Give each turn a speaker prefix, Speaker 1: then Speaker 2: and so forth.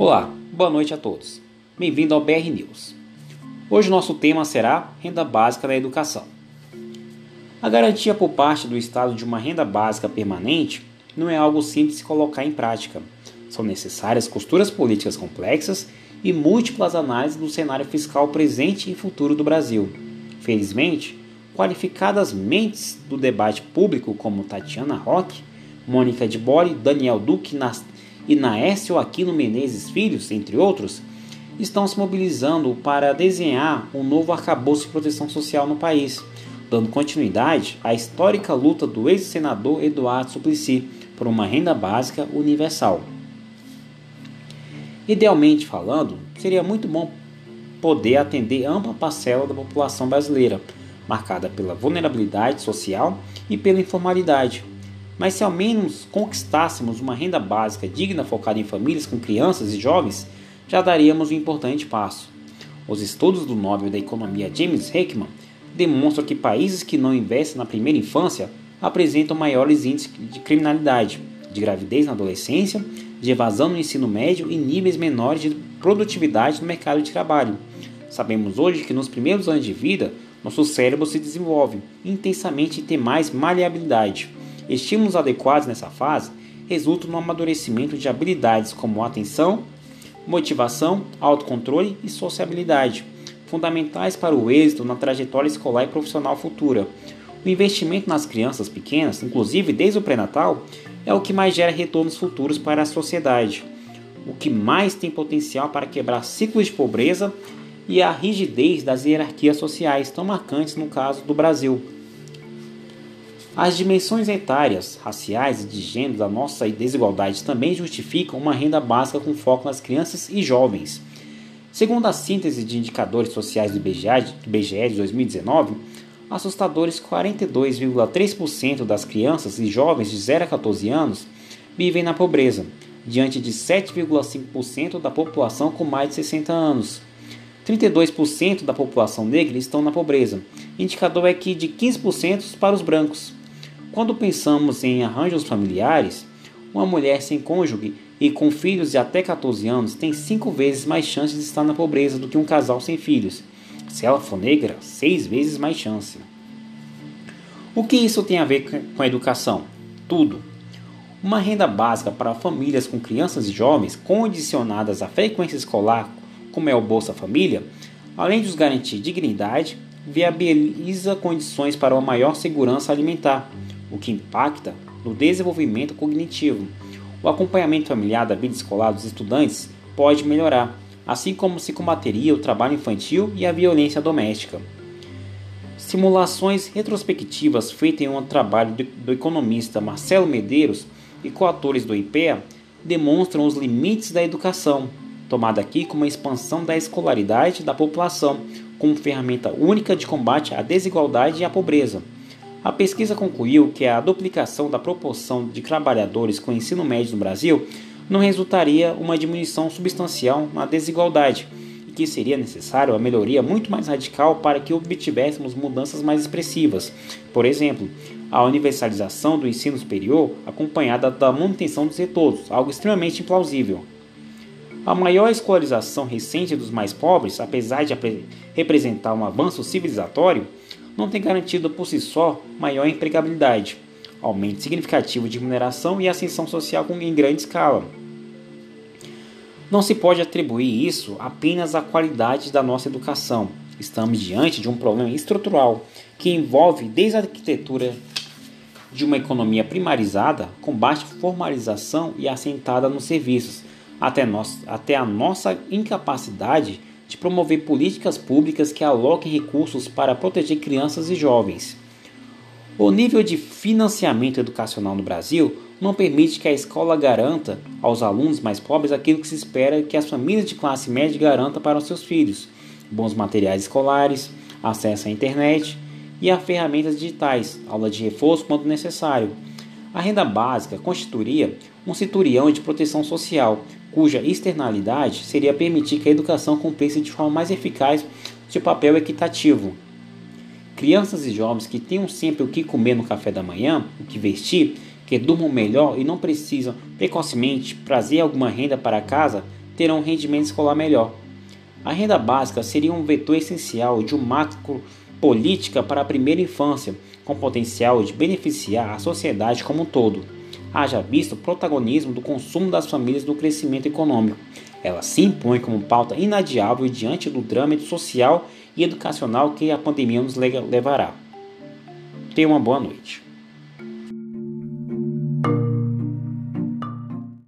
Speaker 1: Olá, boa noite a todos. Bem-vindo ao BR News. Hoje nosso tema será renda básica da educação. A garantia por parte do Estado de uma renda básica permanente não é algo simples de colocar em prática. São necessárias costuras políticas complexas e múltiplas análises do cenário fiscal presente e futuro do Brasil. Felizmente, qualificadas mentes do debate público como Tatiana Roque, Mônica de Bore, Daniel Duque e Naécio Aquino Menezes Filhos, entre outros, estão se mobilizando para desenhar um novo arcabouço de proteção social no país, dando continuidade à histórica luta do ex-senador Eduardo Suplicy por uma renda básica universal. Idealmente falando, seria muito bom poder atender ampla parcela da população brasileira, marcada pela vulnerabilidade social e pela informalidade, mas se ao menos conquistássemos uma renda básica digna focada em famílias com crianças e jovens, já daríamos um importante passo. Os estudos do Nobel da Economia James Heckman demonstram que países que não investem na primeira infância apresentam maiores índices de criminalidade, de gravidez na adolescência, de evasão no ensino médio e níveis menores de produtividade no mercado de trabalho. Sabemos hoje que nos primeiros anos de vida, nosso cérebro se desenvolve intensamente e tem mais maleabilidade. Estímulos adequados nessa fase resultam no amadurecimento de habilidades como atenção, motivação, autocontrole e sociabilidade, fundamentais para o êxito na trajetória escolar e profissional futura. O investimento nas crianças pequenas, inclusive desde o pré-natal, é o que mais gera retornos futuros para a sociedade, o que mais tem potencial para quebrar ciclos de pobreza e a rigidez das hierarquias sociais tão marcantes no caso do Brasil. As dimensões etárias, raciais e de gênero da nossa desigualdade também justificam uma renda básica com foco nas crianças e jovens. Segundo a síntese de indicadores sociais do IBGE, do de 2019, assustadores 42,3% das crianças e jovens de 0 a 14 anos vivem na pobreza, diante de 7,5% da população com mais de 60 anos. 32% da população negra estão na pobreza, indicador é que de 15% para os brancos. Quando pensamos em arranjos familiares, uma mulher sem cônjuge e com filhos de até 14 anos tem cinco vezes mais chances de estar na pobreza do que um casal sem filhos. Se ela for negra, seis vezes mais chance. O que isso tem a ver com a educação? Tudo. Uma renda básica para famílias com crianças e jovens condicionadas à frequência escolar, como é o Bolsa Família, além de os garantir dignidade, viabiliza condições para uma maior segurança alimentar o que impacta no desenvolvimento cognitivo. O acompanhamento familiar da vida escolar dos estudantes pode melhorar, assim como se combateria o trabalho infantil e a violência doméstica. Simulações retrospectivas feitas em um trabalho do economista Marcelo Medeiros e coautores do IPEA demonstram os limites da educação, tomada aqui como a expansão da escolaridade da população como ferramenta única de combate à desigualdade e à pobreza. A pesquisa concluiu que a duplicação da proporção de trabalhadores com ensino médio no Brasil não resultaria uma diminuição substancial na desigualdade e que seria necessário a melhoria muito mais radical para que obtivéssemos mudanças mais expressivas. Por exemplo, a universalização do ensino superior acompanhada da manutenção dos retornos, algo extremamente implausível. A maior escolarização recente dos mais pobres, apesar de representar um avanço civilizatório, não tem garantido por si só maior empregabilidade, aumento significativo de remuneração e ascensão social em grande escala. Não se pode atribuir isso apenas à qualidade da nossa educação. Estamos diante de um problema estrutural que envolve desde a arquitetura de uma economia primarizada, com baixa formalização e assentada nos serviços, até, até a nossa incapacidade de promover políticas públicas que aloquem recursos para proteger crianças e jovens. O nível de financiamento educacional no Brasil não permite que a escola garanta aos alunos mais pobres aquilo que se espera que as famílias de classe média garantam para os seus filhos: bons materiais escolares, acesso à internet e a ferramentas digitais, aula de reforço quando necessário. A renda básica constituiria um cinturão de proteção social, cuja externalidade seria permitir que a educação cumprisse de forma mais eficaz seu papel equitativo. Crianças e jovens que tenham sempre o que comer no café da manhã, o que vestir, que durmam melhor e não precisam precocemente trazer alguma renda para casa, terão um rendimento escolar melhor. A renda básica seria um vetor essencial de uma macro política para a primeira infância, com potencial de beneficiar a sociedade como um todo. Haja visto o protagonismo do consumo das famílias no crescimento econômico. Ela se impõe como pauta inadiável diante do drama social e educacional que a pandemia nos levará. Tenha uma boa noite.